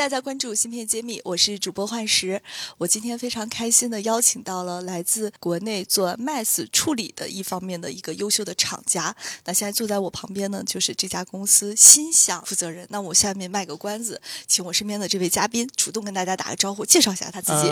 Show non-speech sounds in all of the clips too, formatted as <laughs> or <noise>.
大家关注芯片揭秘，我是主播幻石。我今天非常开心的邀请到了来自国内做 Mass 处理的一方面的一个优秀的厂家。那现在坐在我旁边呢，就是这家公司心想负责人。那我下面卖个关子，请我身边的这位嘉宾主动跟大家打个招呼，介绍一下他自己。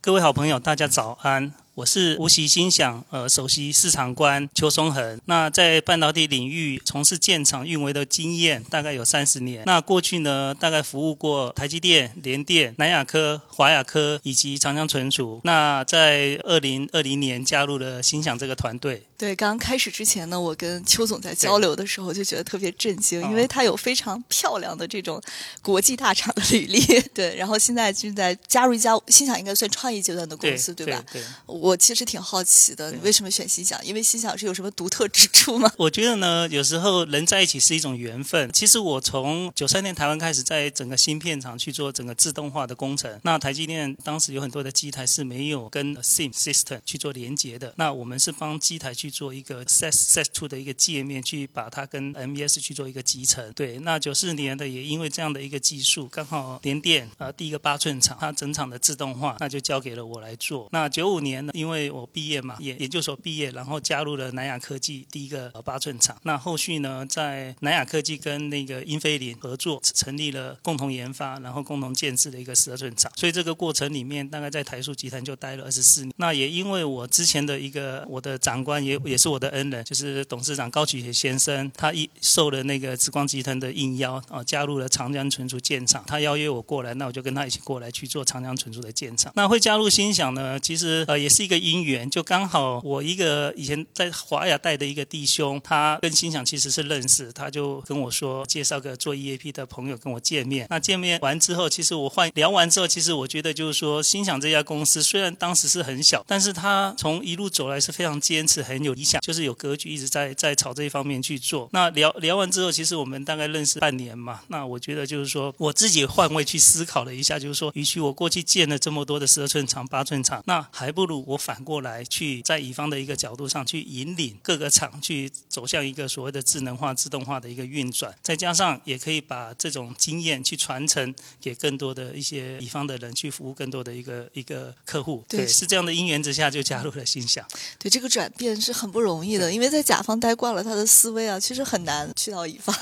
各位好朋友，大家早安。我是无锡心想呃首席市场官邱松恒。那在半导体领域从事建厂运维的经验大概有三十年。那过去呢，大概服务过台积电、联电、南亚科、华亚科以及长江存储。那在二零二零年加入了心想这个团队。对，刚刚开始之前呢，我跟邱总在交流的时候就觉得特别震惊，哦因为他有非常漂亮的这种国际大厂的履历。<laughs> 对，然后现在正在加入一家心想应该算创业阶段的公司，对吧？对。我其实挺好奇的，你为什么选心想？因为心想是有什么独特之处吗？<laughs> 我觉得呢，有时候人在一起是一种缘分。其实我从九三年台湾开始，在整个芯片厂去做整个自动化的工程。那台积电当时有很多的机台是没有跟 SIM system 去做连接的。那我们是帮机台去做一个 SES SES Two 的一个界面，去把它跟 MES 去做一个集成。对，那九四年的也因为这样的一个技术，刚好联电呃第一个八寸厂，它整厂的自动化，那就交给了我来做。那九五年呢，因为我毕业嘛，研研究所毕业，然后加入了南亚科技第一个呃八寸厂。那后续呢，在南亚科技跟那个英飞凌合作，成立了共同研发，然后共同建制的一个十二寸厂。所以这个过程里面，大概在台塑集团就待了二十四年。那也因为我之前的一个我的长官也也是我的恩人，就是董事长高启学先生，他一受了那个紫光集团的应邀啊，加入了长江存储建厂。他邀约我过来，那我就跟他一起过来去做长江存储的建厂。那会加入心想呢，其实呃也是一个因缘，就刚好我一个以前在华雅带的一个弟兄，他跟心想其实是认识，他就跟我说介绍个做 EAP 的朋友跟我见面。那见面完之后，其实我换聊完之后，其实我觉得就是说，心想这家公司虽然当时是很小，但是他从一路走来是非常坚持，很有理想，就是有格局，一直在在朝这一方面去做。那聊聊完之后，其实我们大概认识半年嘛。那我觉得就是说，我自己换位去思考了一下，就是说，与其我过去建了这么多的十二寸厂、八寸厂，那还不如我反过来去在乙方的一个角度上去引领各个厂去走向一个所谓的智能化、自动化的一个运转，再加上也可以把这种经验去传承给更多的一些乙方的人，去服务更多的一个一个客户。对是这样的因缘之下就加入了心想。对这个转变是很不容易的，因为在甲方待惯了，他的思维啊，其实很难去到乙方。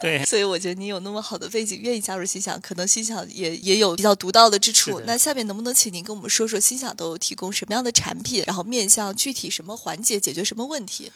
对，<laughs> 所以我觉得你有那么好的背景，愿意加入心想，可能心想也也有比较独到的之处那下面能不能请您跟我们说说心想都有提供什么样的产品，然后面向具体什么环节解决什么问题？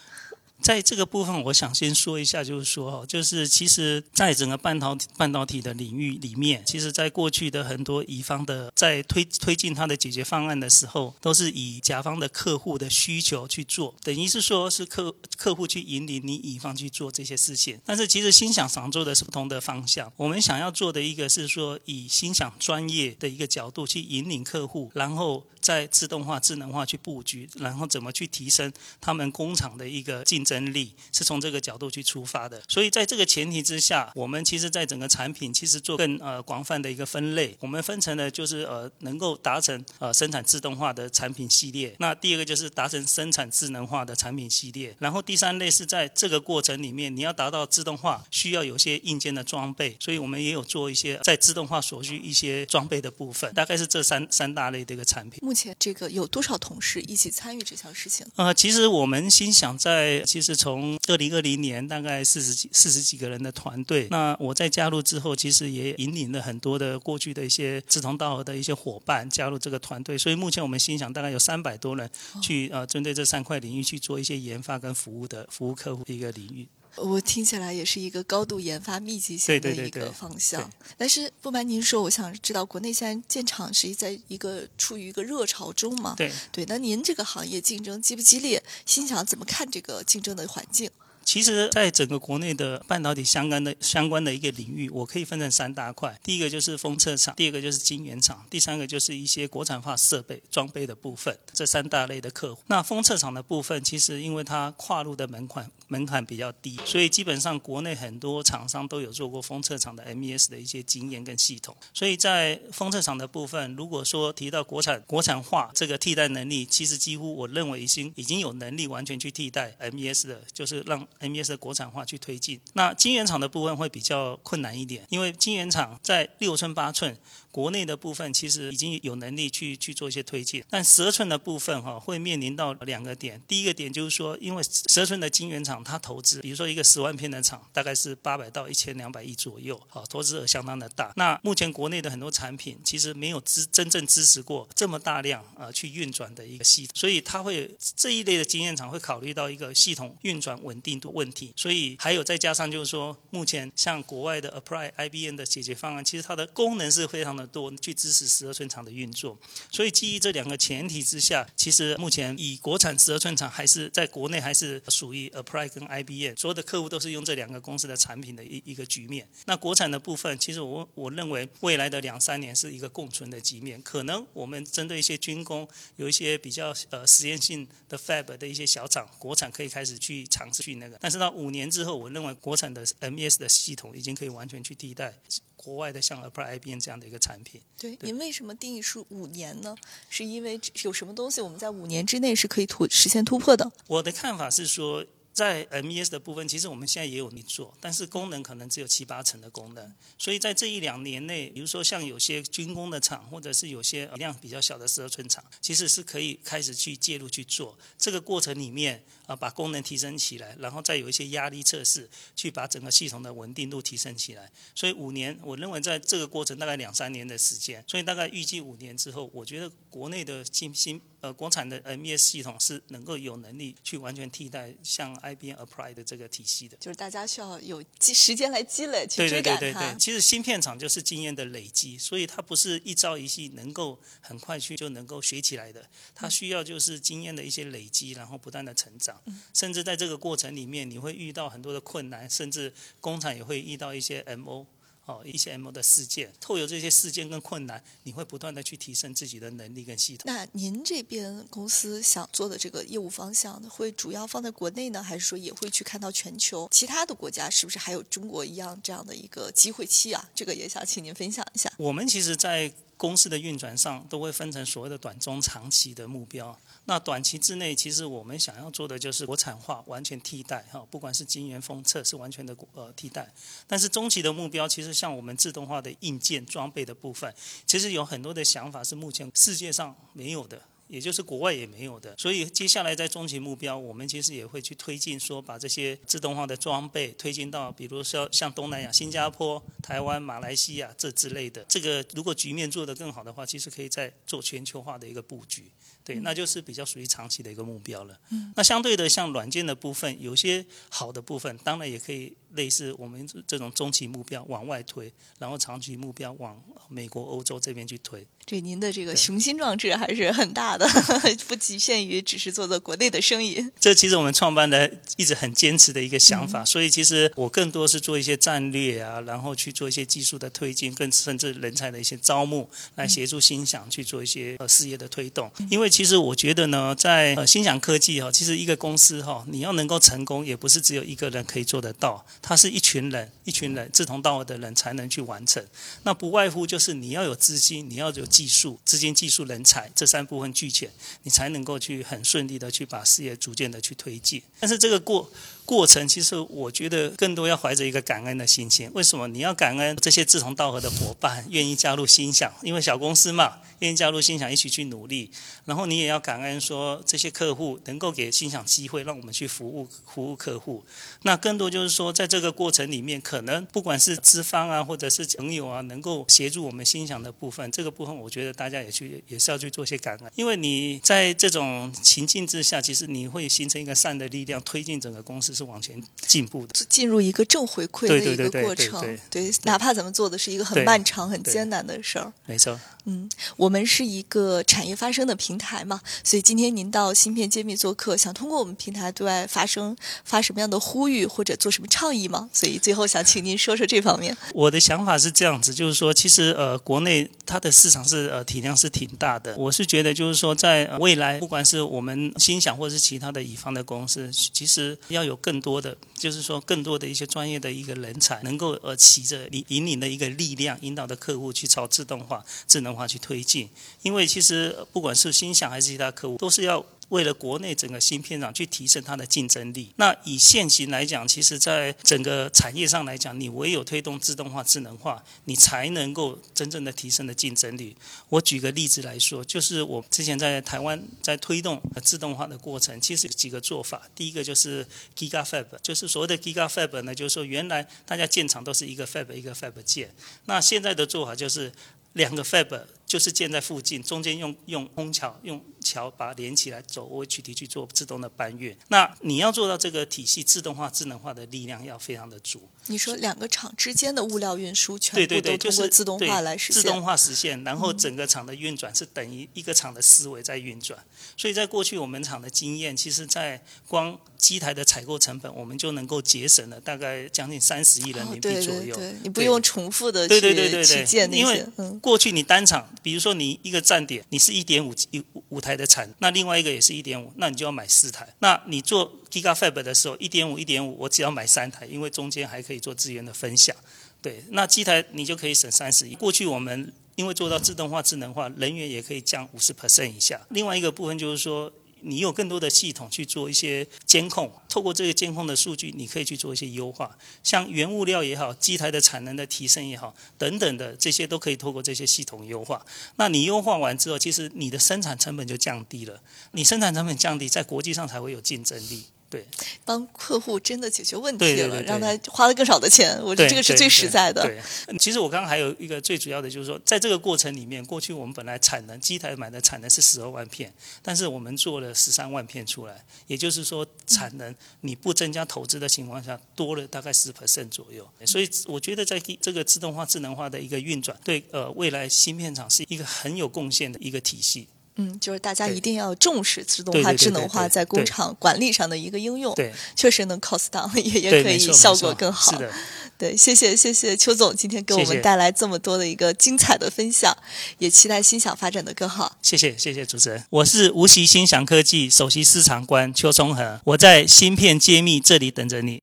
在这个部分，我想先说一下，就是说，哦，就是其实在整个半导体半导体的领域里面，其实在过去的很多乙方的在推推进它的解决方案的时候，都是以甲方的客户的需求去做，等于是说是客客户去引领你乙方去做这些事情。但是其实心想想做的是不同的方向，我们想要做的一个是说，以心想专业的一个角度去引领客户，然后在自动化、智能化去布局，然后怎么去提升他们工厂的一个竞争力，是从这个角度去出发的。所以在这个前提之下，我们其实在整个产品其实做更呃广泛的一个分类，我们分成了就是呃能够达成呃生产自动化的产品系列，那第二个就是达成生产智能化的产品系列，然后第三类是在这个过程里面你要达到自动化，需要有些硬件的装备，所以我们也有做一些在自动化所需一些装备的部分，大概是这三三大类的一个产品。目前这个有多少同事一起参与这项事情？呃，其实我们心想在，其实从二零二零年大概四十几四十几个人的团队，那我在加入之后，其实也引领了很多的过去的一些志同道合的一些伙伴加入这个团队，所以目前我们心想大概有三百多人去呃针对这三块领域去做一些研发跟服务的服务客户的一个领域。我听起来也是一个高度研发密集型的一个方向对。但是不瞒您说，我想知道国内现在建厂是在一个处于一个热潮中嘛？对，对，那您这个行业竞争激不激烈？心想怎么看这个竞争的环境？其实，在整个国内的半导体相关的相关的一个领域，我可以分成三大块。第一个就是封测厂，第二个就是晶圆厂，第三个就是一些国产化设备装备的部分。这三大类的客户。那封测厂的部分，其实因为它跨入的门槛门槛比较低，所以基本上国内很多厂商都有做过封测厂的 MES 的一些经验跟系统。所以在封测厂的部分，如果说提到国产国产化这个替代能力，其实几乎我认为已经已经有能力完全去替代 MES 的，就是让 MBS 的国产化去推进。那晶圆厂的部分会比较困难一点，因为晶圆厂在六寸八寸。国内的部分其实已经有能力去去做一些推进，但十二寸的部分哈会面临到两个点。第一个点就是说，因为十二寸的晶圆厂它投资，比如说一个十万片的厂，大概是八百到一千两百亿左右，好，投资额相当的大。那目前国内的很多产品其实没有支真正支持过这么大量啊去运转的一个系统，所以它会这一类的晶圆厂会考虑到一个系统运转稳定度问题。所以还有再加上就是说，目前像国外的 Apply IBM 的解决方案，其实它的功能是非常的。多去支持十二寸厂的运作，所以基于这两个前提之下，其实目前以国产十二寸厂还是在国内还是属于 Apply 跟 IBM，所有的客户都是用这两个公司的产品的一一个局面。那国产的部分，其实我我认为未来的两三年是一个共存的局面。可能我们针对一些军工，有一些比较呃实验性的 Fab 的一些小厂，国产可以开始去尝试去那个。但是到五年之后，我认为国产的 MES 的系统已经可以完全去替代。国外的像 Apple IBM 这样的一个产品，对，您为什么定义是五年呢？是因为有什么东西我们在五年之内是可以突实现突破的？我的看法是说。在 MES 的部分，其实我们现在也有你做，但是功能可能只有七八成的功能。所以在这一两年内，比如说像有些军工的厂，或者是有些量比较小的十二寸厂，其实是可以开始去介入去做。这个过程里面啊，把功能提升起来，然后再有一些压力测试，去把整个系统的稳定度提升起来。所以五年，我认为在这个过程大概两三年的时间。所以大概预计五年之后，我觉得国内的新新呃国产的 MES 系统是能够有能力去完全替代像。IBM Apply 的这个体系的，就是大家需要有积时间来积累，去追赶它。其实芯片厂就是经验的累积，所以它不是一朝一夕能够很快去就能够学起来的。它需要就是经验的一些累积，然后不断的成长。甚至在这个过程里面，你会遇到很多的困难，甚至工厂也会遇到一些 MO。哦，一些 M 的事件，透过这些事件跟困难，你会不断的去提升自己的能力跟系统。那您这边公司想做的这个业务方向，会主要放在国内呢，还是说也会去看到全球其他的国家？是不是还有中国一样这样的一个机会期啊？这个也想请您分享一下。我们其实，在公司的运转上，都会分成所谓的短、中、长期的目标。那短期之内，其实我们想要做的就是国产化，完全替代哈，不管是晶圆封测是完全的呃替代。但是中期的目标，其实像我们自动化的硬件装备的部分，其实有很多的想法是目前世界上没有的，也就是国外也没有的。所以接下来在终极目标，我们其实也会去推进，说把这些自动化的装备推进到，比如说像东南亚、新加坡、台湾、马来西亚这之类的。这个如果局面做得更好的话，其实可以再做全球化的一个布局。对，那就是比较属于长期的一个目标了。嗯，那相对的，像软件的部分，有些好的部分，当然也可以。类似我们这种中期目标往外推，然后长期目标往美国、欧洲这边去推。对您的这个雄心壮志还是很大的，<laughs> 不局限于只是做做国内的生意。这其实我们创办的一直很坚持的一个想法，所以其实我更多是做一些战略啊，然后去做一些技术的推进，更甚至人才的一些招募，来协助心想去做一些呃事业的推动。因为其实我觉得呢，在呃心想科技哈，其实一个公司哈，你要能够成功，也不是只有一个人可以做得到。它是一群人，一群人志同道合的人才能去完成。那不外乎就是你要有资金，你要有技术，资金、技术、人才这三部分俱全，你才能够去很顺利的去把事业逐渐的去推进。但是这个过。过程其实我觉得更多要怀着一个感恩的心情。为什么你要感恩这些志同道合的伙伴愿意加入心想？因为小公司嘛，愿意加入心想一起去努力。然后你也要感恩说这些客户能够给心想机会，让我们去服务服务客户。那更多就是说，在这个过程里面，可能不管是资方啊，或者是朋友啊，能够协助我们心想的部分，这个部分我觉得大家也去也是要去做些感恩。因为你在这种情境之下，其实你会形成一个善的力量，推进整个公司。司是往前进步的。进入一个正回馈的一个对对对对过程。对哪怕咱们做的是一个很漫长、很艰难的事儿。没错，嗯，我们是一个产业发声的平台嘛，所以今天您到芯片揭秘做客，想通过我们平台对外发声，发什么样的呼吁或者做什么倡议吗？所以最后想请您说说这方面。<laughs> 我的想法是这样子，就是说，其实呃，国内它的市场是呃体量是挺大的。我是觉得，就是说，在呃未来，不管是我们心想或者是其他的乙方的公司，其实要有更多的，就是说，更多的一些专业的一个人才，能够呃骑着引引领的一个力量，引导的客户去朝自动化、智能化去推进。因为其实不管是新想还是其他客户，都是要。为了国内整个芯片厂去提升它的竞争力，那以现行来讲，其实在整个产业上来讲，你唯有推动自动化、智能化，你才能够真正的提升的竞争力。我举个例子来说，就是我之前在台湾在推动自动化的过程，其实有几个做法。第一个就是 Giga Fab，就是所谓的 Giga Fab 呢，就是说原来大家建厂都是一个 Fab 一个 Fab 建，那现在的做法就是两个 Fab 就是建在附近，中间用用空桥用桥把它连起来，走 OHT 去做自动的搬运。那你要做到这个体系自动化、智能化的力量要非常的足。你说两个厂之间的物料运输全部都通过自动化对来实现自动。化实现，然后整个厂的运转是等于一个厂的思维在运转。所以在过去我们厂的经验，其实在光机台的采购成本，我们就能够节省了大概将近三十亿人哦民币左右。对对，你不用重复的对去对对对对去建那因为过去你单场，比如说你一个站点，你是一点五五五台的产，那另外一个也是一点五，那你就要买四台。那你做 Giga Fab 的时候，一点五一点五，我只要买三台，因为中间还可以做资源的分享。对，那机台你就可以省三十亿。过去我们因为做到自动化、智能化，人员也可以降五十 percent 以下。另外一个部分就是说。你有更多的系统去做一些监控，透过这个监控的数据，你可以去做一些优化，像原物料也好，机台的产能的提升也好，等等的这些都可以透过这些系统优化。那你优化完之后，其实你的生产成本就降低了，你生产成本降低，在国际上才会有竞争力。对，帮客户真的解决问题了，对对对对让他花了更少的钱，我觉得这个是最实在的。对，嗯其实我刚刚还有一个最主要的就是说，在这个过程里面，过去我们本来产能机台买的产能是十二万片，但是我们做了十三万片出来，也就是说产能你不增加投资的情况下，多了大概十 percent 左右。所以我觉得在这个自动化、智能化的一个运转，对呃未来芯片厂是一个很有贡献的一个体系。嗯，就是大家一定要重视自动化、智能化在工厂管理上的一个应用，对确实能 cost down，也 <laughs> 也，可以效果更好。是的，对，谢谢谢谢邱总今天给我们带来这么多的一个精彩的分享，也期待心想发展的更好。谢谢谢谢主持人，我是无锡新想科技首席市场官邱崇和，我在芯片揭秘这里等着你。